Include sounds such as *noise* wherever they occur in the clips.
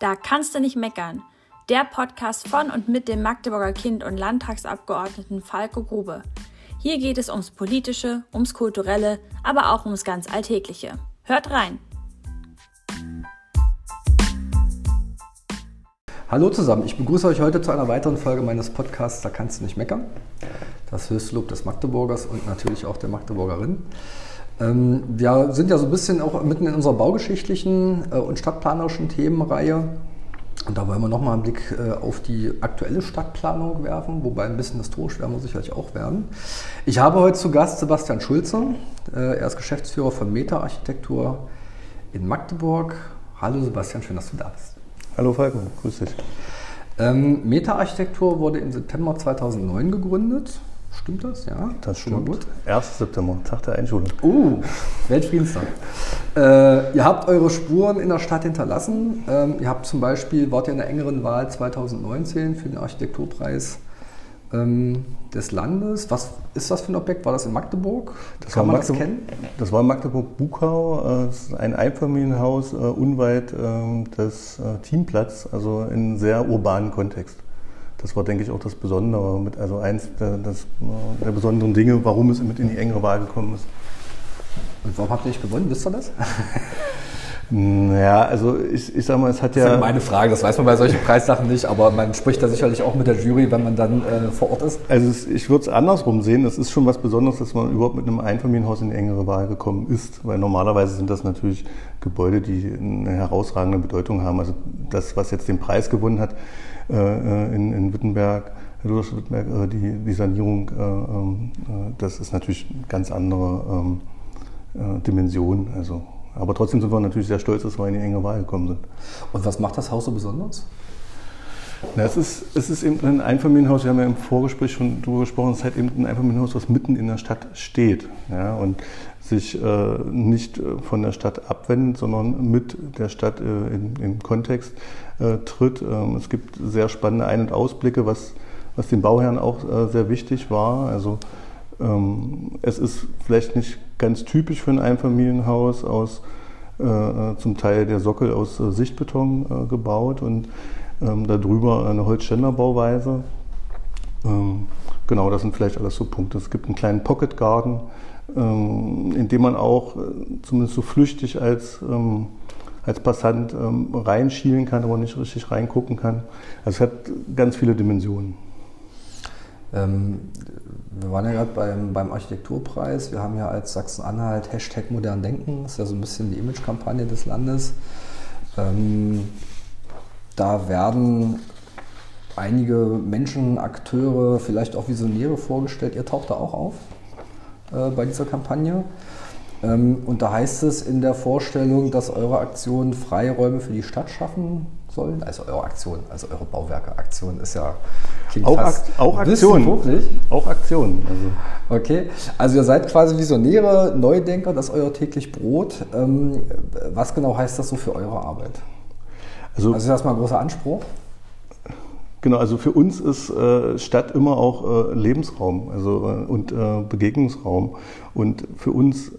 Da kannst du nicht meckern. Der Podcast von und mit dem Magdeburger Kind und Landtagsabgeordneten Falco Grube. Hier geht es ums Politische, ums Kulturelle, aber auch ums ganz Alltägliche. Hört rein! Hallo zusammen, ich begrüße euch heute zu einer weiteren Folge meines Podcasts Da kannst du nicht meckern. Das Höchstlob des Magdeburgers und natürlich auch der Magdeburgerin. Ähm, wir sind ja so ein bisschen auch mitten in unserer baugeschichtlichen äh, und stadtplanerischen Themenreihe. Und da wollen wir nochmal einen Blick äh, auf die aktuelle Stadtplanung werfen, wobei ein bisschen historisch werden wir sicherlich auch werden. Ich habe heute zu Gast Sebastian Schulze. Äh, er ist Geschäftsführer von Meta Architektur in Magdeburg. Hallo Sebastian, schön, dass du da bist. Hallo Falco, grüß dich. Ähm, Meta Architektur wurde im September 2009 gegründet. Stimmt das? Ja. Das stimmt. Gut. 1. September, Tag der Einschulung. Uh, Weltfriedenstag. äh, ihr habt eure Spuren in der Stadt hinterlassen. Ähm, ihr habt zum Beispiel, wart ihr in der engeren Wahl 2019 für den Architekturpreis ähm, des Landes. Was ist das für ein Objekt? War das in Magdeburg? Das Kann man Magdeburg, das kennen? Das war Magdeburg-Bukau. Das ist ein Einfamilienhaus äh, unweit äh, des äh, Teamplatz, also in einem sehr urbanen Kontext das war, denke ich, auch das Besondere, mit, also eins der, das, der besonderen Dinge, warum es mit in die engere Wahl gekommen ist. Und warum habt ihr nicht gewonnen? Wisst ihr das? *laughs* Ja, also ich, ich sag mal, es hat ja. Das ist ja meine Frage, das weiß man bei solchen Preissachen nicht, aber man spricht da sicherlich auch mit der Jury, wenn man dann äh, vor Ort ist. Also es, ich würde es andersrum sehen. Es ist schon was Besonderes, dass man überhaupt mit einem Einfamilienhaus in die engere Wahl gekommen ist, weil normalerweise sind das natürlich Gebäude, die eine herausragende Bedeutung haben. Also das, was jetzt den Preis gewonnen hat, äh, äh, in, in Wittenberg, Wittenberg, äh, die, die Sanierung, ähm, das ist natürlich eine ganz andere ähm, Dimension. Also, aber trotzdem sind wir natürlich sehr stolz, dass wir in die enge Wahl gekommen sind. Und was macht das Haus so besonders? Na, es, ist, es ist eben ein Einfamilienhaus, wir haben ja im Vorgespräch schon darüber gesprochen, es ist halt eben ein Einfamilienhaus, was mitten in der Stadt steht. Ja, und sich äh, nicht von der Stadt abwendet, sondern mit der Stadt äh, in, im Kontext äh, tritt. Ähm, es gibt sehr spannende Ein- und Ausblicke, was, was den Bauherren auch äh, sehr wichtig war. Also ähm, es ist vielleicht nicht ganz typisch für ein Einfamilienhaus aus äh, äh, zum Teil der Sockel aus Sichtbeton gebaut und ähm, darüber eine Holzständerbauweise. Ähm, genau, das sind vielleicht alles so Punkte. Es gibt einen kleinen Pocket Garden, ähm, in dem man auch zumindest so flüchtig als ähm, als Passant ähm, reinschielen kann, aber nicht richtig reingucken kann. Also es hat ganz viele Dimensionen. Ähm, wir waren ja gerade beim, beim Architekturpreis. Wir haben ja als Sachsen-Anhalt Hashtag modern denken. Das ist ja so ein bisschen die Imagekampagne des Landes. Da werden einige Menschen, Akteure, vielleicht auch Visionäre vorgestellt. Ihr taucht da auch auf äh, bei dieser Kampagne. Ähm, und da heißt es in der Vorstellung, dass eure Aktionen Freiräume für die Stadt schaffen sollen. Also eure Aktion, also eure Bauwerke-Aktion ist ja auch, Akt, auch Aktion. Auch Aktion. Also. Okay, also ihr seid quasi Visionäre, Neudenker, das ist euer täglich Brot. Ähm, was genau heißt das so für eure Arbeit? Also, also ist das mal ein großer Anspruch? Genau, also für uns ist äh, Stadt immer auch äh, Lebensraum also, äh, und äh, Begegnungsraum. Und für uns äh,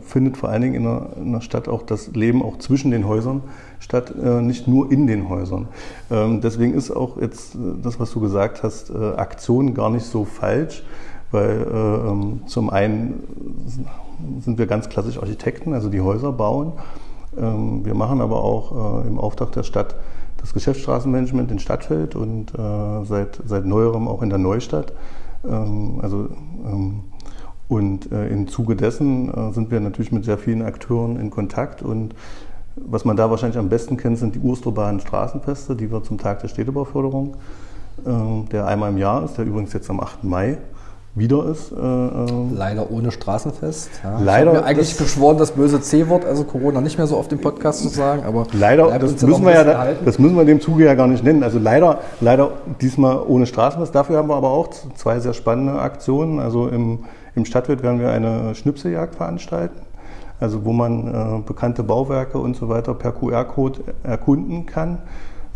findet vor allen Dingen in der, in der, Stadt auch das Leben auch zwischen den Häusern statt, äh, nicht nur in den Häusern. Ähm, deswegen ist auch jetzt das, was du gesagt hast, Aktion gar nicht so falsch, weil ähm, zum einen sind wir ganz klassisch Architekten, also die Häuser bauen. Ähm, wir machen aber auch im Auftrag der Stadt das Geschäftsstraßenmanagement in Stadtfeld und äh, seit, seit neuerem auch in der Neustadt. Ähm, also, ähm, und äh, im Zuge dessen äh, sind wir natürlich mit sehr vielen Akteuren in Kontakt und was man da wahrscheinlich am besten kennt, sind die urstrobalen Straßenfeste, die wir zum Tag der Städtebauförderung, äh, der einmal im Jahr ist, der übrigens jetzt am 8. Mai wieder ist. Äh, ähm, Leider ohne Straßenfest. Ja. Leider. Ich habe mir eigentlich das beschworen, das böse C-Wort, also Corona, nicht mehr so auf dem Podcast zu sagen, aber leider, das müssen wir ja, da, das müssen wir in dem Zuge ja gar nicht nennen. Also leider, leider diesmal ohne Straßenfest. Dafür haben wir aber auch zwei sehr spannende Aktionen. Also im, im Stadtwirt werden wir eine Schnipseljagd veranstalten. Also wo man äh, bekannte Bauwerke und so weiter per QR-Code erkunden kann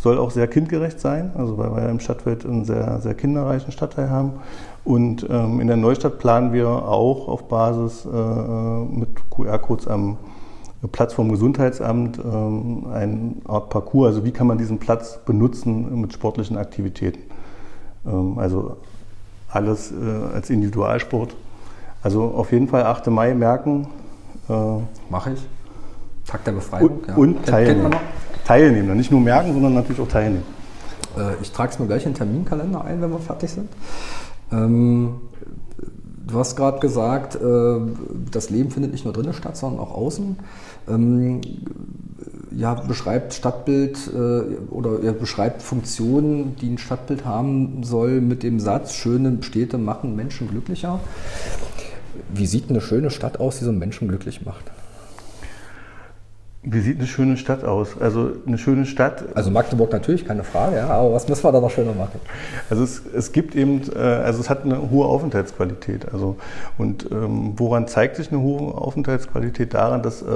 soll auch sehr kindgerecht sein, also weil wir ja im Stadtwelt einen sehr, sehr kinderreichen Stadtteil haben. Und ähm, in der Neustadt planen wir auch auf Basis äh, mit QR-Codes am, Platz vom Gesundheitsamt, ähm, eine Art Parcours, also wie kann man diesen Platz benutzen mit sportlichen Aktivitäten. Ähm, also alles äh, als Individualsport. Also auf jeden Fall 8. Mai merken. Äh, Mache ich. Tag der Befreiung. Und, ja. und teilnehmen. Teilnehmen, nicht nur merken, sondern natürlich auch teilnehmen. Äh, ich trage es mir gleich in den Terminkalender ein, wenn wir fertig sind. Ähm, du hast gerade gesagt, äh, das Leben findet nicht nur drinnen statt, sondern auch außen. Ähm, ja, beschreibt Stadtbild äh, oder ja, beschreibt Funktionen, die ein Stadtbild haben soll, mit dem Satz, schöne Städte machen Menschen glücklicher. Wie sieht eine schöne Stadt aus, die so einen Menschen glücklich macht? Wie sieht eine schöne Stadt aus? Also eine schöne Stadt. Also Magdeburg natürlich, keine Frage, ja, aber was müssen wir da noch schöner machen? Also es, es gibt eben, äh, also es hat eine hohe Aufenthaltsqualität. Also und ähm, woran zeigt sich eine hohe Aufenthaltsqualität? Daran, dass äh,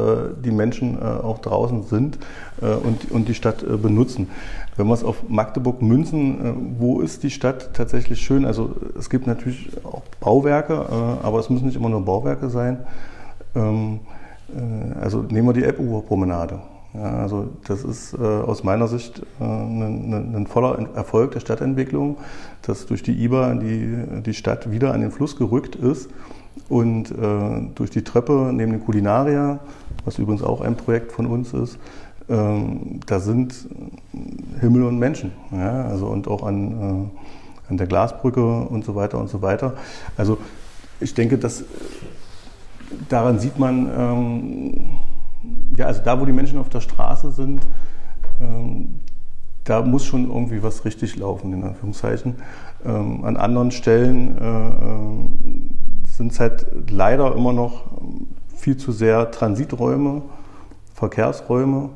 die Menschen äh, auch draußen sind äh, und, und die Stadt äh, benutzen. Wenn wir es auf Magdeburg münzen, äh, wo ist die Stadt tatsächlich schön? Also es gibt natürlich auch Bauwerke, aber es müssen nicht immer nur Bauwerke sein. Ähm, äh, also nehmen wir die Elbufer-Promenade. Ja, also das ist äh, aus meiner Sicht äh, ein, ein, ein, voller Erfolg der Stadtentwicklung, dass durch die IBA die, die Stadt wieder an den Fluss gerückt ist und äh, durch die Treppe neben den Kulinaria, was übrigens auch ein Projekt von uns ist, ähm, da sind Himmel und Menschen. Ja, also und auch an, äh, an der Glasbrücke und so weiter und so weiter. Also ich denke, dass daran sieht man, ähm, ja, also da, wo die Menschen auf der Straße sind, ähm, da muss schon irgendwie was richtig laufen, in Anführungszeichen. Ähm, an anderen Stellen äh, äh sind es halt leider immer noch viel zu sehr Transiträume, Verkehrsräume.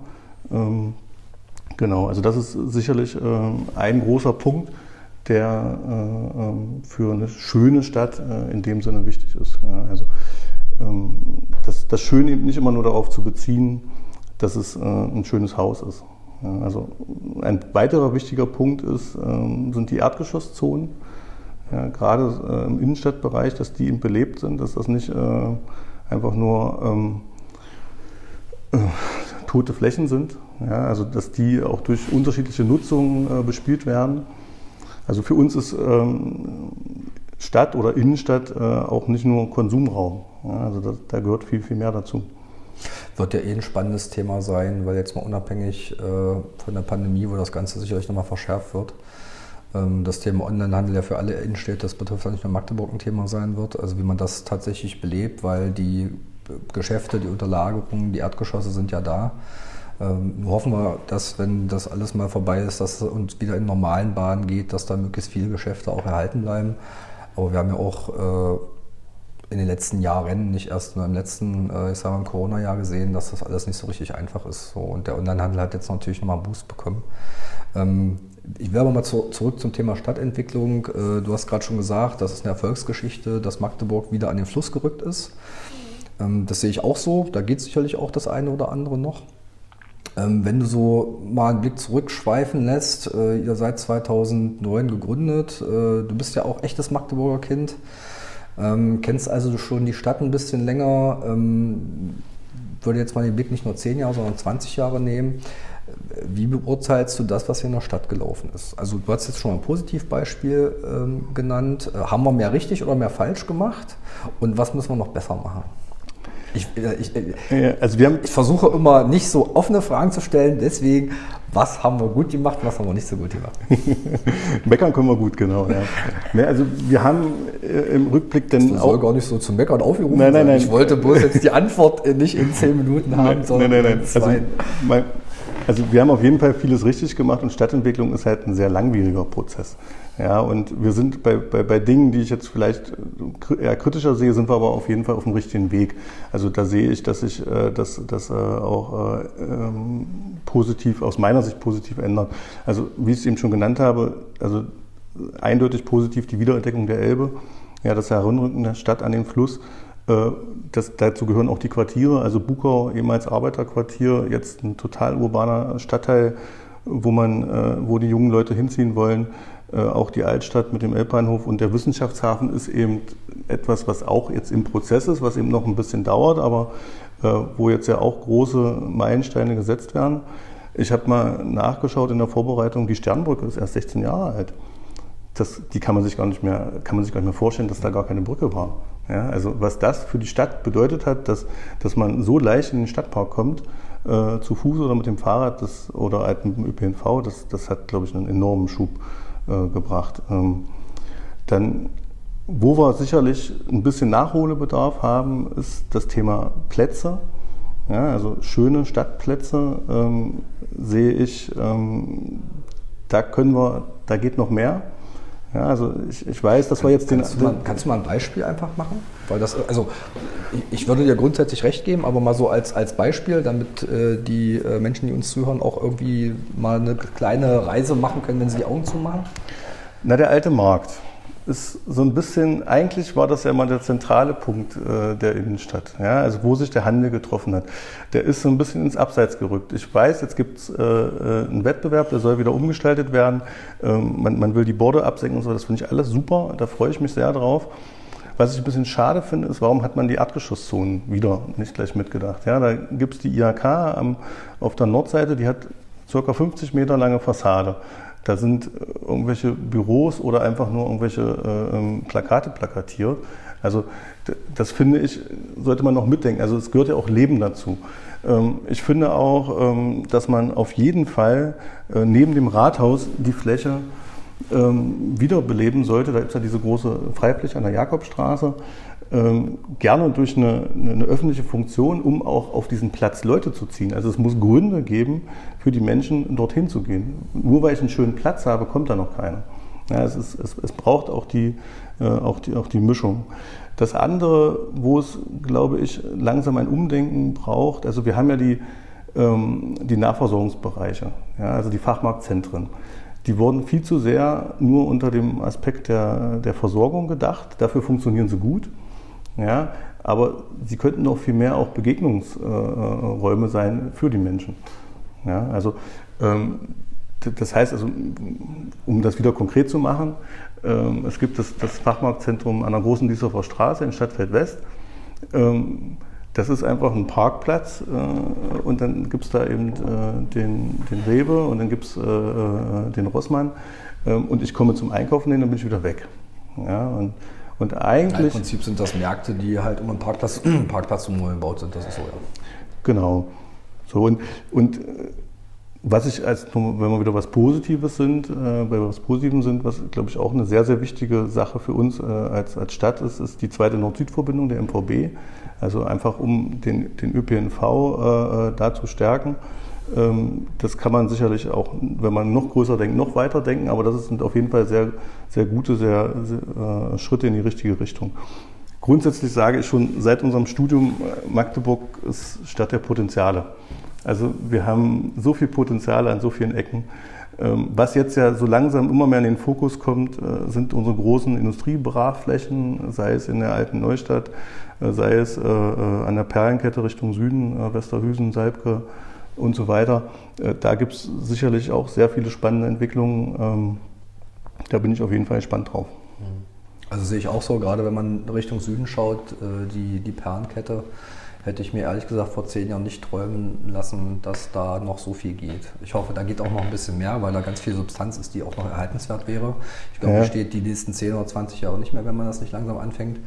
Ähm, genau, also das ist sicherlich äh, ein großer Punkt, der äh, ähm, für eine schöne Stadt äh, in dem Sinne wichtig ist. Ja, also ähm, das, das Schöne eben nicht immer nur darauf zu beziehen, dass es äh, ein schönes Haus ist. also ein weiterer wichtiger Punkt ist, ähm, sind die Erdgeschosszonen. Ja, gerade äh, im Innenstadtbereich, dass die eben belebt sind, dass das nicht äh, einfach nur ähm, äh, tote Flächen sind. Ja, also dass die auch durch unterschiedliche Nutzungen äh, bespielt werden. Also für uns ist ähm, Stadt oder Innenstadt äh, auch nicht nur Konsumraum. Also das, da gehört viel, viel mehr dazu. Wird ja eh ein spannendes Thema sein, weil jetzt mal unabhängig äh, von der Pandemie, wo das Ganze sicherlich nochmal verschärft wird, ähm, das Thema Onlinehandel ja für alle Innenstädte, das betrifft ja nicht nur Magdeburg ein Thema sein wird. Also wie man das tatsächlich belebt, weil die Geschäfte, die Unterlagerungen, die Erdgeschosse sind ja da. Ähm, hoffen wir, dass, wenn das alles mal vorbei ist, dass es uns wieder in normalen Bahnen geht, dass da möglichst viele Geschäfte auch erhalten bleiben. Aber wir haben ja auch äh, in den letzten Jahren, nicht erst nur im letzten, äh, ich sage mal Corona-Jahr gesehen, dass das alles nicht so richtig einfach ist. So. Und der Onlinehandel hat jetzt natürlich nochmal einen Boost bekommen. Ähm, ich will aber mal zu, zurück zum Thema Stadtentwicklung. Äh, du hast gerade schon gesagt, das ist eine Erfolgsgeschichte, dass Magdeburg wieder an den Fluss gerückt ist. Ähm, das sehe ich auch so. Da geht sicherlich auch das eine oder andere noch. Ähm, wenn du so mal einen Blick zurückschweifen lässt, äh, ihr seid 2009 gegründet, du bist ja auch echtes Magdeburger Kind, ähm, kennst also schon die Stadt ein bisschen länger, ähm, würde jetzt mal den Blick nicht nur 10 Jahre, sondern 20 Jahre nehmen. Wie beurteilst du das, was hier in der Stadt gelaufen ist? Also du hast jetzt schon mal ein Positivbeispiel ähm, genannt. Äh, haben wir mehr richtig oder mehr falsch gemacht? Und was müssen wir noch besser machen? Ich, äh, ich, äh, also wir haben, ich versuche immer nicht so offene Fragen zu stellen, deswegen, was haben wir gut gemacht, was haben wir nicht so gut gemacht? *laughs* meckern können wir gut, genau. Ja. also wir haben äh, im Rückblick dann das auch... soll gar nicht so zum Meckern aufgerufen nein, nein, nein. Ich wollte bloß jetzt die Antwort nicht in zehn Minuten haben, nein, sondern nein, nein, nein. Also, mein, also wir haben auf jeden Fall vieles richtig gemacht und Stadtentwicklung ist halt ein sehr langwieriger Prozess. Ja, und wir sind bei, bei, bei Dingen, die ich jetzt vielleicht eher kritischer sehe, sind wir aber auf jeden Fall auf dem richtigen Weg. Also da sehe ich, dass sich äh, das, das äh, auch äh, ähm, positiv, aus meiner Sicht positiv ändert. Also wie ich es eben schon genannt habe, also eindeutig positiv die Wiederentdeckung der Elbe, ja, das Herunrücken der Stadt an den Fluss. Äh, das, dazu gehören auch die Quartiere, also Bukau, ehemals Arbeiterquartier, jetzt ein total urbaner Stadtteil, wo man, äh, wo die jungen Leute hinziehen wollen. Äh, auch die Altstadt mit dem Elbbahnhof und der Wissenschaftshafen ist eben etwas, was auch jetzt im Prozess ist, was eben noch ein bisschen dauert, aber äh, wo jetzt ja auch große Meilensteine gesetzt werden. Ich habe mal nachgeschaut in der Vorbereitung, die Sternbrücke ist erst 16 Jahre alt. Das, die kann man sich gar nicht mehr, kann man sich gar nicht mehr vorstellen, dass da gar keine Brücke war. Ja, also was das für die Stadt bedeutet hat, dass, dass man so leicht in den Stadtpark kommt, äh, zu Fuß oder mit dem Fahrrad das, oder halt mit dem ÖPNV, das, das hat, glaube ich, einen enormen Schub äh, gebracht. Ähm, dann, wo wir sicherlich ein bisschen Nachholbedarf haben, ist das Thema Plätze. Ja, also schöne Stadtplätze ähm, sehe ich, ähm, da können wir, da geht noch mehr. Ja, also ich, ich weiß, dass wir jetzt kannst den, du mal, Kannst du mal ein Beispiel einfach machen? Weil das, also ich würde dir grundsätzlich recht geben, aber mal so als, als Beispiel, damit äh, die äh, Menschen, die uns zuhören, auch irgendwie mal eine kleine Reise machen können, wenn sie die Augen zumachen. Na, der alte Markt ist so ein bisschen, eigentlich war das ja mal der zentrale Punkt äh, der Innenstadt, ja, also wo sich der Handel getroffen hat. Der ist so ein bisschen ins Abseits gerückt. Ich weiß, jetzt gibt es äh, äh, einen Wettbewerb, der soll wieder umgestaltet werden. Ähm, man, man, will die Borde absenken und so, das finde ich alles super, da freue ich mich sehr drauf. Was ich ein bisschen schade finde, ist, warum hat man die Erdgeschosszonen wieder nicht gleich mitgedacht? Ja, da gibt es die IHK am, auf der Nordseite, die hat ca. 50 Meter lange Fassade. Da sind äh, irgendwelche Büros oder einfach nur irgendwelche äh, ähm, Plakate plakatiert. Also das finde ich, sollte man noch mitdenken. Also es gehört ja auch Leben dazu. Ähm, ich finde auch, ähm, dass man auf jeden Fall äh, neben dem Rathaus die Fläche ähm, wiederbeleben sollte. Da gibt es ja diese große Freifläche an der Jakobstraße. Ähm, gerne durch eine, eine, öffentliche Funktion, um auch auf diesen Platz Leute zu ziehen. Also es muss Gründe geben, für die Menschen dorthin zu gehen. Nur weil ich einen schönen Platz habe, kommt da noch keiner. Ja, es, ist, es, es, braucht auch die, äh, auch, die, auch die Mischung. Das andere, wo es, glaube ich, langsam ein Umdenken braucht, also wir haben ja die, ähm, die Nahversorgungsbereiche, ja, also die Fachmarktzentren die wurden viel zu sehr nur unter dem Aspekt der, der Versorgung gedacht. Dafür funktionieren sie gut. Ja, aber sie könnten noch viel mehr auch Begegnungsräume sein für die Menschen. Ja, also ähm, das heißt also, um das wieder konkret zu machen, ähm, es gibt das, das, Fachmarktzentrum an der großen Diesdorfer Straße in Stadtfeld West. Ähm, das ist einfach ein Parkplatz äh, und dann gibt es da eben äh, den, den Rewe und dann gibt es äh, äh, den Rossmann ähm, und ich komme zum Einkaufen hin, dann bin ich wieder weg. Ja, und, und eigentlich. Ja, Im Prinzip sind das Märkte, die halt um einen Parkplatz, *clears throat* Parkplatz zum gebaut sind, das ist so, ja. Genau. So, und, und äh, was ich als, wenn wir wieder was Positives sind, äh, bei was Positivem sind, was glaube ich auch eine sehr, sehr wichtige Sache für uns äh, als, als Stadt ist, ist die zweite Nord-Süd-Verbindung der MVB. Also einfach um den, den ÖPNV äh, äh, da zu stärken. Ähm, das kann man sicherlich auch, wenn man noch größer denkt, noch weiter denken, aber das sind auf jeden Fall sehr, sehr gute sehr, sehr, äh, Schritte in die richtige Richtung. Grundsätzlich sage ich schon seit unserem Studium, äh, Magdeburg ist Stadt der Potenziale. Also wir haben so viel Potenziale an so vielen Ecken. Ähm, was jetzt ja so langsam immer mehr in den Fokus kommt, äh, sind unsere großen Industriebrachflächen, sei es in der alten Neustadt, äh, sei es äh, an der Perlenkette Richtung Süden, Westerhüsen, Salbke und so weiter. Da gibt es sicherlich auch sehr viele spannende Entwicklungen. Ähm, da bin ich auf jeden Fall gespannt drauf. Also sehe ich auch so, gerade wenn man Richtung Süden schaut, die, die Perlenkette hätte ich mir ehrlich gesagt vor zehn Jahren nicht träumen lassen, dass da noch so viel geht. Ich hoffe, da geht auch noch ein bisschen mehr, weil da ganz viel Substanz ist, die auch noch erhaltenswert wäre. Ich glaube, ja. die steht die nächsten 10 oder 20 Jahre nicht mehr, wenn man das nicht langsam anfängt.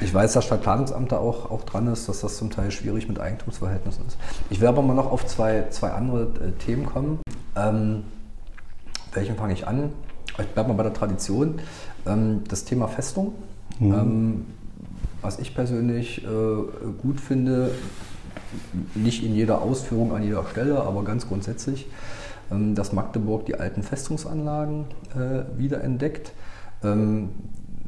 Ich weiß, dass Stadtplanungsamt da auch, auch dran ist, dass das zum Teil schwierig mit Eigentumsverhältnissen ist. Ich werde aber mal noch auf zwei, zwei andere äh, Themen kommen. Ähm, welchen fange ich an? Ich bleibe mal bei der Tradition. Ähm, das Thema Festung. Mhm. Ähm, was ich persönlich äh, gut finde, nicht in jeder Ausführung an jeder Stelle, aber ganz grundsätzlich, ähm, dass Magdeburg die alten Festungsanlagen äh, wiederentdeckt. Ähm,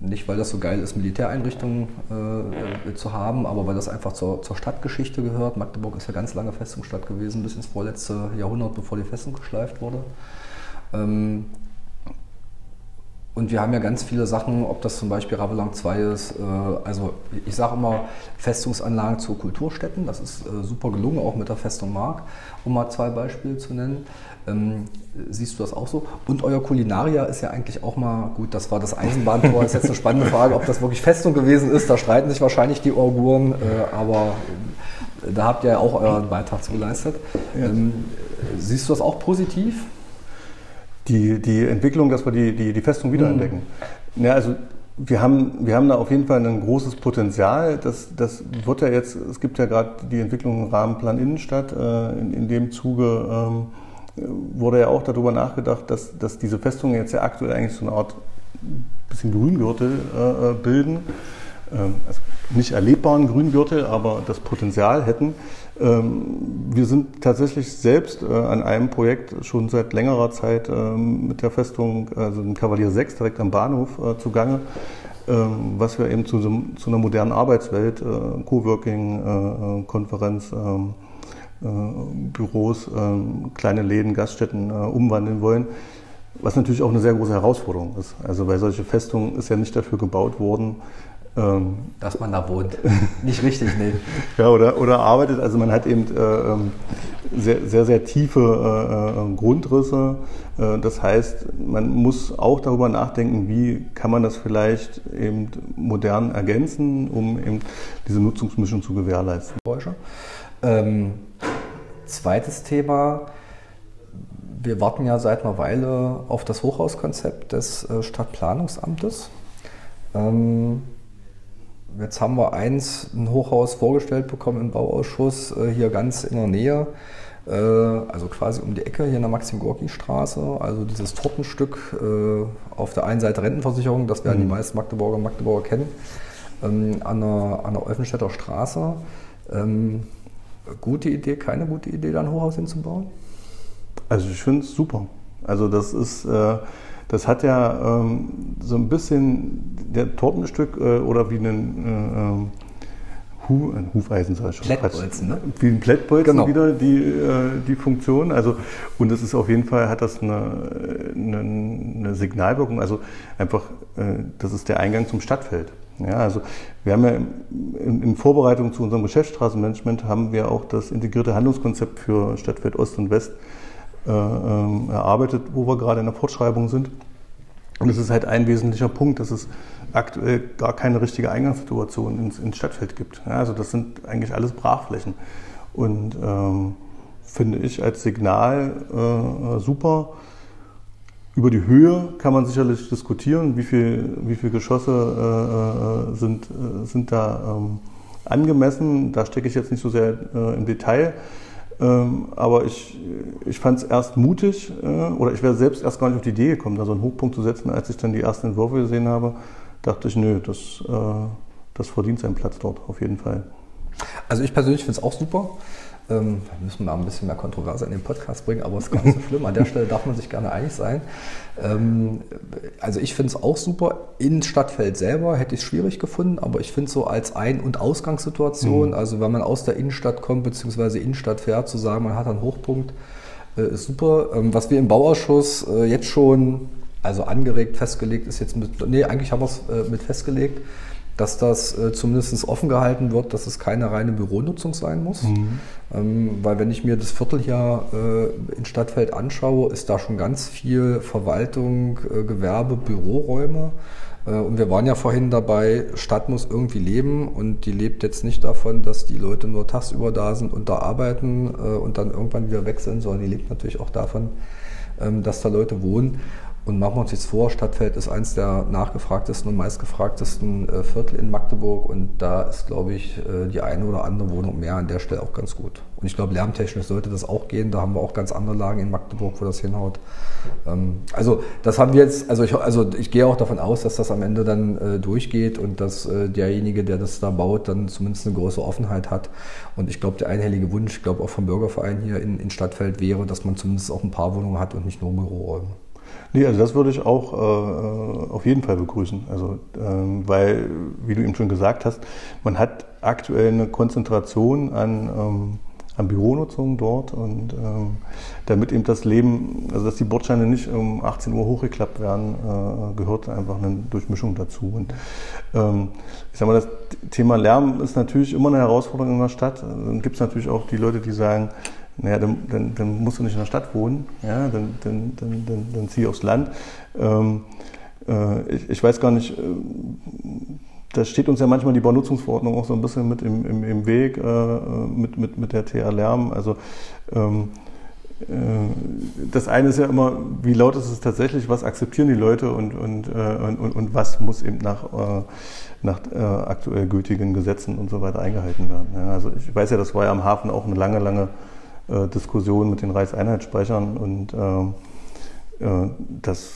nicht, weil das so geil ist, Militäreinrichtungen äh, zu haben, aber weil das einfach zur, zur, Stadtgeschichte gehört. Magdeburg ist ja ganz lange Festungsstadt gewesen, bis ins vorletzte Jahrhundert, bevor die Festung geschleift wurde. Und wir haben ja ganz viele Sachen, ob das zum Beispiel Ravelang 2 ist. Äh, also ich sage immer Festungsanlagen zu Kulturstätten. Das ist äh, super gelungen, auch mit der Festung Mark, um mal zwei Beispiele zu nennen. Ähm, siehst du das auch so? Und euer Kulinaria ist ja eigentlich auch mal gut. Das war das Eisenbahntor. ist jetzt eine spannende Frage, ob das wirklich Festung gewesen ist. Da streiten sich wahrscheinlich die Orguren. Äh, aber da habt ihr ja auch euren Beitrag zu geleistet. Ähm, siehst du das auch positiv? Die, die Entwicklung, dass wir die, die, die Festung wiederentdecken. Mhm. Ja, also wir haben, wir haben da auf jeden Fall ein großes Potenzial. Das, das wird ja jetzt, es gibt ja gerade die Entwicklung im Rahmenplan Innenstadt. Äh, in, in dem Zuge ähm, wurde ja auch darüber nachgedacht, dass, dass diese Festungen jetzt ja aktuell eigentlich so eine Art bisschen Grüngürtel äh, äh bilden. Ähm, also nicht erlebbaren Grüngürtel, aber das Potenzial hätten. Ähm, wir sind tatsächlich selbst äh, an einem Projekt schon seit längerer Zeit ähm, mit der Festung, also dem Kavalier 6 direkt am Bahnhof äh, zugange, was wir eben zu, zu einer modernen Arbeitswelt, äh, Coworking, Konferenz, Büros, kleine Läden, Gaststätten umwandeln wollen. Was natürlich auch eine sehr große Herausforderung ist. Also weil solche Festungen ist ja nicht dafür gebaut worden, ähm, Dass man da wohnt. *laughs* Nicht richtig, nee. ja, oder, oder arbeitet. Also man hat eben äh, ähm, sehr, sehr, sehr tiefe äh, äh, Grundrisse. Äh, das heißt, man muss auch darüber nachdenken, wie kann man das vielleicht eben modern ergänzen, um eben diese Nutzungsmischung zu gewährleisten. Ähm, zweites Thema. Wir warten ja seit einer Weile auf das Hochhauskonzept des äh, Stadtplanungsamtes. Ähm, Jetzt haben wir eins, ein Hochhaus vorgestellt bekommen im Bauausschuss, äh, hier ganz in der Nähe, äh, also quasi um die Ecke hier in der Maxim-Gorki-Straße. Also dieses Tortenstück äh, auf der einen Seite Rentenversicherung, das werden mhm. die meisten Magdeburger und Magdeburger kennen, ähm, an, der, an der Olfenstädter Straße. Ähm, gute Idee, keine gute Idee, da ein Hochhaus hinzubauen? Also ich finde es super. Also das ist das hat ja ähm, so ein bisschen der Tortenstück äh, oder wie ein, äh, Hu, ein Hufeisen, sag ich schon. Plättbolzen, ne? Wie ein Plättbolzen genau. wieder die, äh, die Funktion. Also, und es ist auf jeden Fall, hat das eine, eine, eine Signalwirkung. Also einfach, äh, das ist der Eingang zum Stadtfeld. Ja, also wir haben ja in, in, Vorbereitung zu unserem Geschäftsstraßenmanagement haben wir auch das integrierte Handlungskonzept für Stadtfeld Ost und West äh, ähm, erarbeitet, wo wir gerade in der Fortschreibung sind. Und es ist halt ein wesentlicher Punkt, dass es aktuell gar keine richtige Eingangssituation ins, ins Stadtfeld gibt. Ja, also das sind eigentlich alles Brachflächen. Und ähm, finde ich als Signal äh, super. Über die Höhe kann man sicherlich diskutieren, wie viele wie viel Geschosse äh, äh, sind, äh, sind da ähm, angemessen. Da stecke ich jetzt nicht so sehr äh, im Detail. Ähm, aber ich, ich fand es erst mutig, äh, oder ich wäre selbst erst gar nicht auf die Idee gekommen, da so einen Hochpunkt zu setzen. Als ich dann die ersten Entwürfe gesehen habe, dachte ich, nö, das, äh, das verdient seinen Platz dort auf jeden Fall. Also ich persönlich finde es auch super. Ähm, müssen wir ein bisschen mehr Kontroverse in den Podcast bringen, aber es ist gar nicht so schlimm. An der Stelle darf man sich gerne einig sein. Ähm, also ich finde es auch super. In Stadtfeld selber hätte ich es schwierig gefunden, aber ich finde es so als Ein- und Ausgangssituation, mhm. also wenn man aus der Innenstadt kommt, beziehungsweise Innenstadt fährt, zu sagen, man hat einen Hochpunkt, äh, ist super. Ähm, was wir im Bauausschuss äh, jetzt schon, also angeregt, festgelegt ist jetzt mit, nee, eigentlich haben wir es äh, mit festgelegt, dass das äh, zumindest offen gehalten wird, dass es keine reine Büronutzung sein muss. Mhm. Ähm, weil wenn ich mir das Viertel hier äh, in Stadtfeld anschaue, ist da schon ganz viel Verwaltung, äh, Gewerbe, Büroräume. Äh, und wir waren ja vorhin dabei, Stadt muss irgendwie leben und die lebt jetzt nicht davon, dass die Leute nur tagsüber da sind und da arbeiten äh, und dann irgendwann wieder wechseln, sondern die lebt natürlich auch davon, ähm, dass da Leute wohnen. Und machen wir uns jetzt vor, Stadtfeld ist eines der nachgefragtesten und meistgefragtesten äh, Viertel in Magdeburg und da ist, glaube ich, äh, die eine oder andere Wohnung mehr an der Stelle auch ganz gut. Und ich glaube, lärmtechnisch sollte das auch gehen. Da haben wir auch ganz andere Lagen in Magdeburg, wo das hinhaut. Ähm, also das haben wir jetzt, also ich, also ich gehe auch davon aus, dass das am Ende dann äh, durchgeht und dass derjenige, der das da baut, dann zumindest eine große Offenheit hat. Und ich glaube, der einhellige Wunsch, ich glaube auch vom Bürgerverein hier in, in Stadtfeld wäre, dass man zumindest auch ein paar Wohnungen hat und nicht nur Büroräume. Nee, also das würde ich auch äh, auf jeden Fall begrüßen. Also, ähm, weil, wie du eben schon gesagt hast, man hat aktuell eine Konzentration an, ähm, an Büronutzung dort und ähm, damit eben das Leben, also dass die Bordsteine nicht um 18 Uhr hochgeklappt werden, äh, gehört einfach eine Durchmischung dazu. Und ähm, ich sag mal, das Thema Lärm ist natürlich immer eine Herausforderung in der Stadt. Dann gibt es natürlich auch die Leute, die sagen, naja, dann, dann, dann, musst du nicht in der Stadt wohnen, ja, dann, dann, dann, dann, dann zieh aufs Land. Ähm, äh, ich, ich, weiß gar nicht, äh, da steht uns ja manchmal die Baunutzungsverordnung auch so ein bisschen mit im, im, im Weg, äh, mit, mit, mit der TH Lärm. Also ähm, äh, das eine ist ja immer, wie laut ist es tatsächlich, was akzeptieren die Leute und, und, äh, und, und, was muss eben nach, äh, nach aktuell gültigen Gesetzen und so weiter eingehalten werden. Ja, also ich weiß ja, das war ja am Hafen auch eine lange, lange Diskussion mit den Reichseinheitsspeichern und ähm, äh, das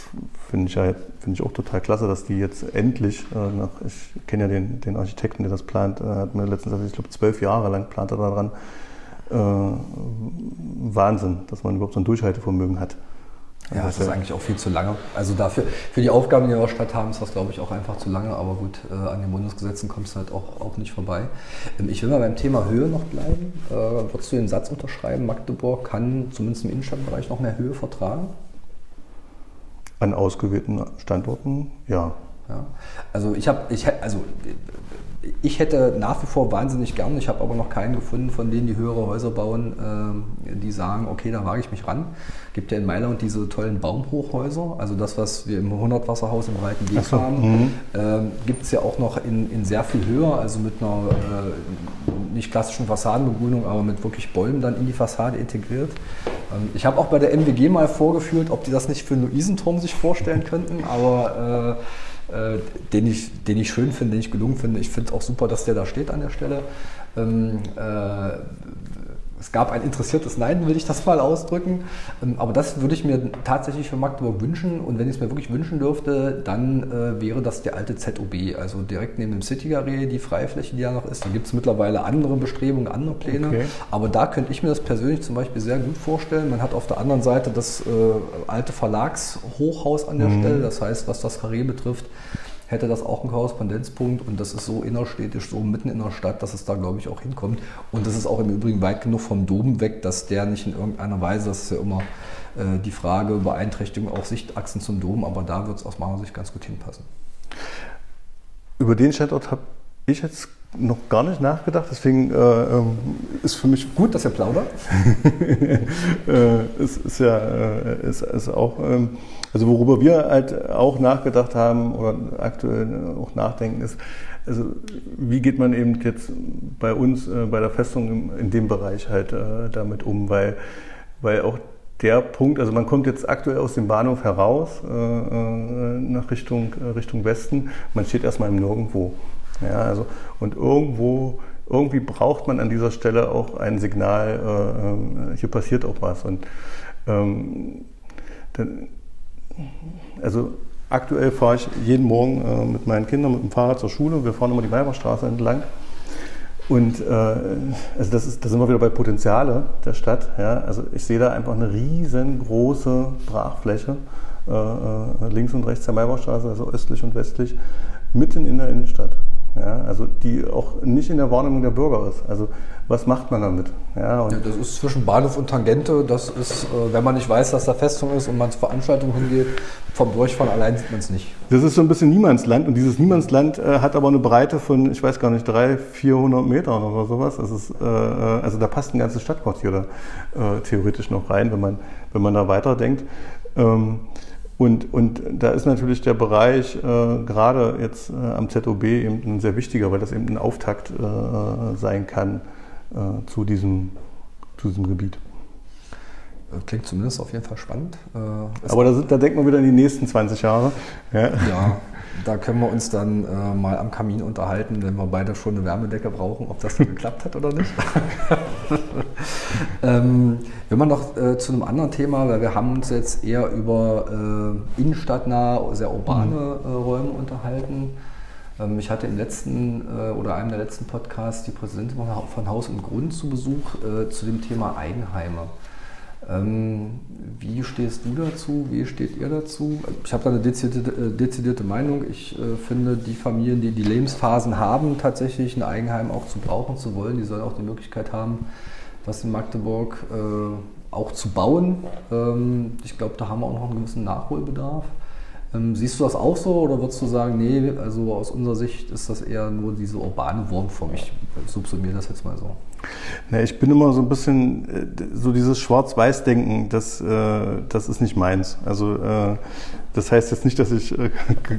finde ich, ja, find ich auch total klasse, dass die jetzt endlich, äh, nach, ich kenne ja den, den Architekten, der das plant, äh, hat mir letztens, ich glaube zwölf Jahre lang plant er daran. Wahnsinn, dass man überhaupt so ein Durchhaltevermögen hat. Ja, das ist eigentlich auch viel zu lange. Also dafür, für die Aufgaben, die wir in der Stadt haben, ist das, glaube ich, auch einfach zu lange. Aber gut, äh, an den Bundesgesetzen kommst du halt auch, auch nicht vorbei. Ähm, ich will mal beim Thema Höhe noch bleiben. Äh, würdest du den Satz unterschreiben, Magdeburg kann zumindest im Innenstadtbereich noch mehr Höhe vertragen? An ausgewählten Standorten, ja. Ja. Also ich habe, ich, also ich hätte nach wie vor wahnsinnig gern, ich habe aber noch keinen gefunden, von denen die höhere Häuser bauen, äh, die sagen, okay, da wage ich mich ran. Gibt ja in Mailand diese tollen Baumhochhäuser, also das, was wir im 100-Wasserhaus im Breiten Weg so, haben, mhm. äh, gibt es ja auch noch in, in sehr viel höher, also mit einer äh, nicht klassischen Fassadenbegrünung, aber mit wirklich Bäumen dann in die Fassade integriert. Ähm, ich habe auch bei der MWG mal vorgeführt, ob die das nicht für einen Luisenturm sich vorstellen könnten, aber äh, äh, den, ich, den ich schön finde, den ich gelungen finde. Ich finde es auch super, dass der da steht an der Stelle. Ähm, äh, es gab ein interessiertes Nein, will ich das mal ausdrücken. Ähm, aber das würde ich mir tatsächlich für Magdeburg wünschen. Und wenn ich es mir wirklich wünschen dürfte, dann äh, wäre das der alte ZOB, also direkt neben dem City Garé, die Freifläche, die da noch ist. Da gibt es mittlerweile andere Bestrebungen, andere Pläne. Okay. Aber da könnte ich mir das persönlich zum Beispiel sehr gut vorstellen. Man hat auf der anderen Seite das äh, alte Verlagshochhaus an der mhm. Stelle. Das heißt, was das Karree betrifft, hätte das auch einen Korrespondenzpunkt und das ist so innerstädtisch, so mitten in der Stadt, dass es da, glaube ich, auch hinkommt. Und das ist auch im Übrigen weit genug vom Dom weg, dass der nicht in irgendeiner Weise, das ist ja immer äh, die Frage, Beeinträchtigung auch Sichtachsen zum Dom, aber da wird es aus meiner Sicht ganz gut hinpassen. Über den Standort habe ich jetzt noch gar nicht nachgedacht, deswegen äh, ähm, ist für mich gut, dass ihr plaudert. *laughs* äh, ist, ist ja äh, ist, ist auch ähm, also worüber wir halt auch nachgedacht haben oder aktuell auch nachdenken ist, also wie geht man eben jetzt bei uns äh, bei der Festung in, in dem Bereich halt äh, damit um, weil, weil auch der Punkt, also man kommt jetzt aktuell aus dem Bahnhof heraus äh, äh nach Richtung, äh, Richtung Westen, man steht erstmal im Nirgendwo. Ja, also, und irgendwo irgendwie braucht man an dieser Stelle auch ein Signal, äh, hier passiert auch was. Und ähm, dann, also aktuell fahre ich jeden Morgen äh, mit meinen Kindern mit dem Fahrrad zur Schule. Wir fahren immer die Weiberstraße entlang. Und äh, also das ist, da sind wir wieder bei Potenziale der Stadt. Ja? Also ich sehe da einfach eine riesengroße Brachfläche äh, äh links und rechts der Maibauststraße, also östlich und westlich, mitten in der Innenstadt. Ja, also die auch nicht in der Wahrnehmung der Bürger ist. Also was macht man damit? Ja, ja, das ist zwischen Bahnhof und Tangente, das ist, äh, wenn man nicht weiß, dass da Festung ist und man zur Veranstaltung hingeht, vom Durchfahren allein sieht man es nicht. Das ist so ein bisschen Niemandsland und dieses Niemandsland äh, hat aber eine Breite von, ich weiß gar nicht, 300, 400 Metern oder sowas. Das ist, äh, äh, also da passt ein ganzes Stadtquartier da äh, theoretisch noch rein, wenn man, wenn man da weiterdenkt. Ähm, und, und da ist natürlich der Bereich äh, gerade jetzt äh, am ZOB eben ein sehr wichtiger, weil das eben ein Auftakt äh, sein kann äh, zu, diesem, zu diesem Gebiet. Klingt zumindest auf jeden Fall spannend. Äh, Aber da, sind, da denkt man wieder in die nächsten 20 Jahre. Ja, ja da können wir uns dann äh, mal am Kamin unterhalten, wenn wir beide schon eine Wärmedecke brauchen, ob das dann *laughs* geklappt hat oder nicht. *laughs* ähm, wenn man noch äh, zu einem anderen Thema, weil wir haben uns jetzt eher über äh, innenstadtnahe, sehr urbane mhm. äh, Räume unterhalten. Ähm, ich hatte im letzten äh, oder einem der letzten Podcasts die Präsidentin von Haus und Grund zu Besuch äh, zu dem Thema Eigenheime. Ähm, wie stehst du dazu? Wie steht ihr dazu? Ich habe da eine dezidierte, äh, dezidierte Meinung. Ich äh, finde, die Familien, die die Lebensphasen haben, tatsächlich ein Eigenheim auch zu brauchen, zu wollen, die sollen auch die Möglichkeit haben, was in Magdeburg äh, auch zu bauen. Ähm, ich glaube, da haben wir auch noch einen gewissen Nachholbedarf. Ähm, siehst du das auch so oder würdest du sagen, nee, also aus unserer Sicht ist das eher nur diese urbane Wurmform? Ich subsumiere das jetzt mal so. Na, ich bin immer so ein bisschen, äh, so dieses Schwarz-Weiß-Denken, das, äh, das ist nicht meins. Also äh, das heißt jetzt nicht, dass ich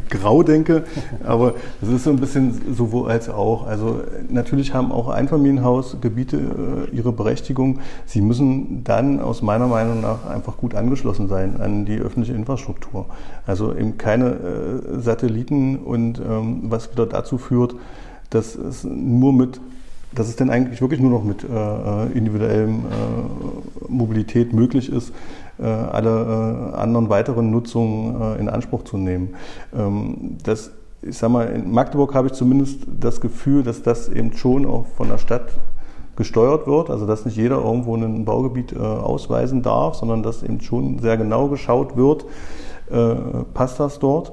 grau denke, aber es ist so ein bisschen sowohl als auch. Also natürlich haben auch Einfamilienhausgebiete ihre Berechtigung. Sie müssen dann aus meiner Meinung nach einfach gut angeschlossen sein an die öffentliche Infrastruktur. Also eben keine Satelliten und ähm, was wieder dazu führt, dass es nur mit dass es denn eigentlich wirklich nur noch mit äh, äh individuellem äh, Mobilität möglich ist, äh, alle äh, anderen weiteren Nutzungen äh, in Anspruch zu nehmen. Ähm, das, ich sag mal, in Magdeburg habe ich zumindest das Gefühl, dass das eben schon auch von der Stadt gesteuert wird, also dass nicht jeder irgendwo ein Baugebiet ausweisen darf, sondern dass eben schon sehr genau geschaut wird, passt das dort.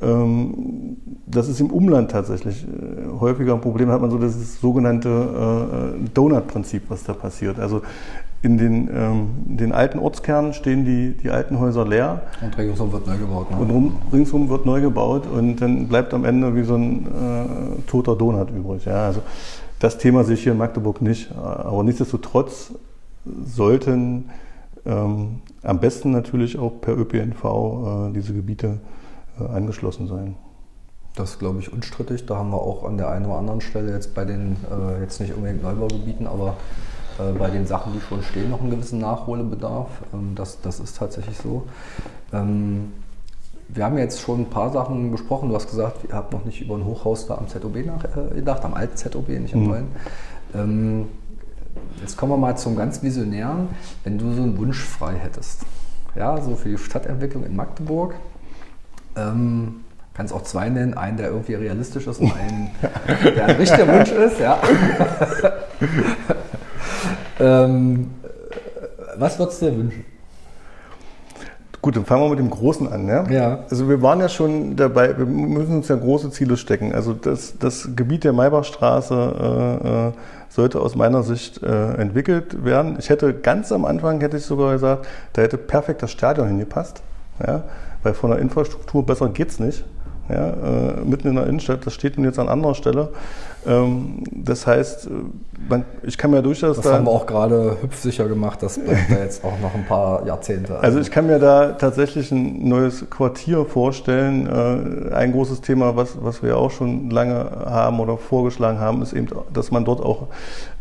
Ähm, das ist im Umland tatsächlich äh, häufiger ein Problem. Da hat man so das sogenannte äh, Donut-Prinzip, was da passiert. Also in den, ähm, den alten Ortskernen stehen die, die alten Häuser leer. Und ringsum wird neu gebaut. Ne? Und rum, ringsum wird neu gebaut und dann bleibt am Ende wie so ein äh, toter Donut übrig. Ja, also das Thema sehe ich hier in Magdeburg nicht. Aber nichtsdestotrotz sollten ähm, am besten natürlich auch per ÖPNV äh, diese Gebiete angeschlossen sein. Das ist, glaube ich, unstrittig. Da haben wir auch an der einen oder anderen Stelle jetzt bei den, äh, jetzt nicht unbedingt Neubaugebieten, aber äh, bei den Sachen, die schon stehen, noch einen gewissen Nachholbedarf. Ähm, das, das ist tatsächlich so. Ähm, wir haben jetzt schon ein paar Sachen besprochen. Du hast gesagt, ihr habt noch nicht über ein Hochhaus da am ZOB nachgedacht, am alten ZOB, nicht am mhm. neuen. Ähm, jetzt kommen wir mal zum ganz Visionären. Wenn du so einen Wunsch frei hättest, ja, so für die Stadtentwicklung in Magdeburg, ähm, kannst auch zwei nennen, einen, der irgendwie realistisch ist und einen, der ein richtiger Wunsch ist. Ja. *laughs* ähm, was würdest du dir wünschen? Gut, dann fangen wir mit dem Großen an. Ja? ja. Also wir waren ja schon dabei, wir müssen uns ja große Ziele stecken. Also das, das Gebiet der Maybachstraße äh, äh, sollte aus meiner Sicht äh, entwickelt werden. Ich hätte ganz am Anfang, hätte ich sogar gesagt, da hätte perfekt das Stadion hingepasst. Ja? Weil von der Infrastruktur besser geht es nicht. Ja, äh, mitten in der Innenstadt, das steht nun jetzt an anderer Stelle. Ähm, das heißt, äh, man, ich kann mir durchaus. Das da, haben wir auch gerade hüpfsicher gemacht, das bleibt da jetzt auch noch ein paar Jahrzehnte. Also ich kann mir da tatsächlich ein neues Quartier vorstellen. Äh, ein großes Thema, was, was wir auch schon lange haben oder vorgeschlagen haben, ist eben, dass man dort auch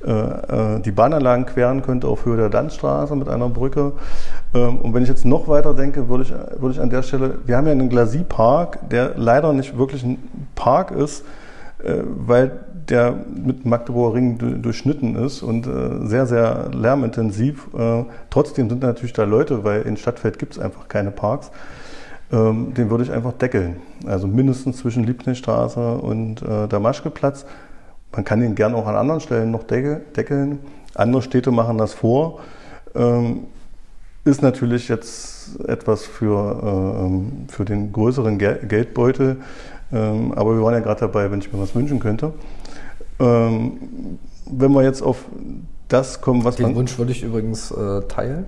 äh, äh die Bahnanlagen queren könnte auf Höhe der Landstraße mit einer Brücke. Ähm, und wenn ich jetzt noch weiter denke, würde ich, würde ich an der Stelle, wir haben ja einen Glasie-Park, der leider nicht wirklich ein Park ist, äh, weil der mit Magdeburger Ring durchschnitten ist und äh, sehr, sehr lärmintensiv. Äh, trotzdem sind natürlich da Leute, weil in Stadtfeld gibt es einfach keine Parks. Ähm, den würde ich einfach deckeln. Also mindestens zwischen Liebknechtstraße und äh, Damaschkeplatz. Man kann ihn gern auch an anderen Stellen noch deckeln. Andere Städte machen das vor. Ähm, ist natürlich jetzt etwas für, ähm, für den größeren Geldbeutel. aber wir waren ja gerade dabei, wenn ich mir was wünschen könnte. Ähm, wenn wir jetzt auf das kommen, was Den man. Den Wunsch würde ich übrigens äh, teilen.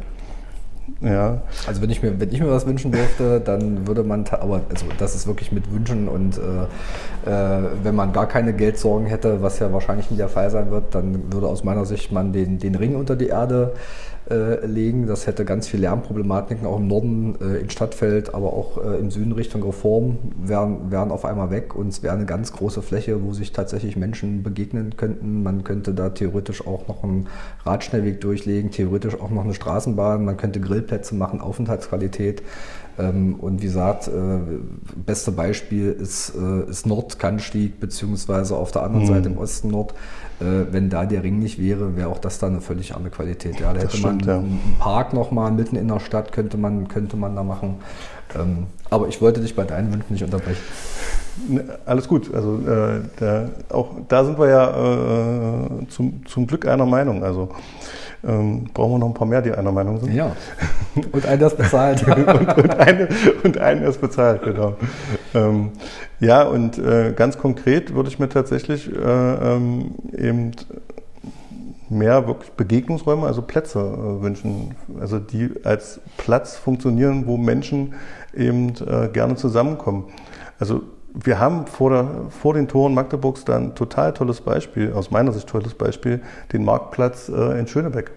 Ja. Also wenn ich mir, wenn ich mir was wünschen dürfte, dann würde man, aber also das ist wirklich mit Wünschen und äh, äh, wenn man gar keine Geldsorgen hätte, was ja wahrscheinlich nicht der Fall sein wird, dann würde aus meiner Sicht man den, den Ring unter die Erde äh, legen. Das hätte ganz viel Lärmproblematiken auch im Norden äh, in Stadtfeld, aber auch äh, im Süden Richtung Reform wären, wären auf einmal weg und es wäre eine ganz große Fläche, wo sich tatsächlich Menschen begegnen könnten. Man könnte da theoretisch auch noch einen Radschnellweg durchlegen, theoretisch auch noch eine Straßenbahn, man könnte Grillplätze machen, Aufenthaltsqualität. Ähm, und wie gesagt, äh, beste Beispiel ist, äh, ist Nordkantstieg, beziehungsweise auf der anderen mhm. Seite im Osten Nord. Äh, wenn da der Ring nicht wäre, wäre auch das dann eine völlig andere Qualität. Ja, da hätte stimmt, man ja. einen Park nochmal mitten in der Stadt, könnte man, könnte man da machen. Ähm, aber ich wollte dich bei deinen Wünschen nicht unterbrechen. Ne, alles gut. Also äh, der, auch da sind wir ja äh, zum, zum Glück einer Meinung. Also ähm, brauchen wir noch ein paar mehr, die einer Meinung sind. Ja. Und einer ist bezahlt. *laughs* und, und, eine, und einer ist bezahlt, genau. Ähm, ja, und äh, ganz konkret würde ich mir tatsächlich äh, ähm, eben mehr wirklich Begegnungsräume, also Plätze äh, wünschen, also die als Platz funktionieren, wo Menschen eben äh, gerne zusammenkommen. Also wir haben vor, der, vor den Toren Magdeburgs da ein total tolles Beispiel, aus meiner Sicht tolles Beispiel, den Marktplatz äh, in Schönebeck.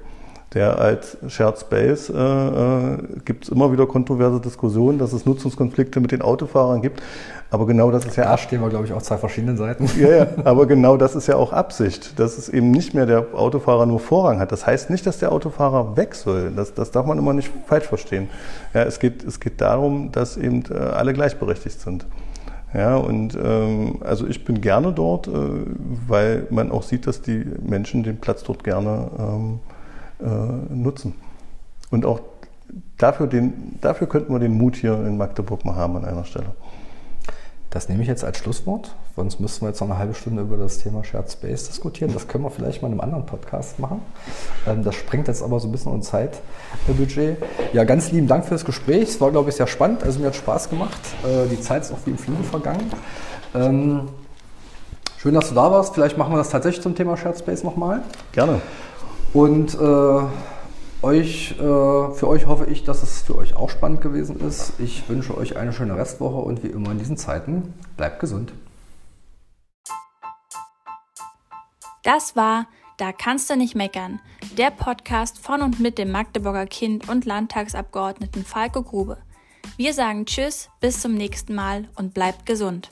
Der als Shared Space äh, äh, gibt es immer wieder kontroverse Diskussionen, dass es Nutzungskonflikte mit den Autofahrern gibt. Aber genau das ist ja. Da stehen wir, glaube ich, auf zwei verschiedenen Seiten. *laughs* Ja, ja, aber genau das ist ja auch Absicht, dass es eben nicht mehr der Autofahrer nur Vorrang hat. Das heißt nicht, dass der Autofahrer weg soll. Das, das darf man immer nicht falsch verstehen. Ja, es, geht, es geht darum, dass eben äh, alle gleichberechtigt sind. Ja, und ähm, also ich bin gerne dort, äh, weil man auch sieht, dass die Menschen den Platz dort gerne ähm, äh, nutzen. Und auch dafür, den, dafür könnten wir den Mut hier in Magdeburg mal haben an einer Stelle. Das nehme ich jetzt als Schlusswort. Sonst müssen wir jetzt noch eine halbe Stunde über das Thema Shared Space diskutieren. Das können wir vielleicht mal in einem anderen Podcast machen. Ähm, das sprengt jetzt aber so ein bisschen unser Zeitbudget. Ja, ganz lieben Dank für das Gespräch. Es war, glaube ich, sehr spannend. Also mir hat Spaß gemacht. Äh, die Zeit ist auch wie im Fliegen vergangen. Ähm, schön, dass du da warst. Vielleicht machen wir das tatsächlich zum Thema Shared Space nochmal. Gerne. Und äh, euch, äh, für euch hoffe ich, dass es für euch auch spannend gewesen ist. Ich wünsche euch eine schöne Restwoche und wie immer in diesen Zeiten, bleibt gesund. Das war Da kannst du nicht meckern, der Podcast von und mit dem Magdeburger Kind und Landtagsabgeordneten Falco Grube. Wir sagen Tschüss, bis zum nächsten Mal und bleibt gesund.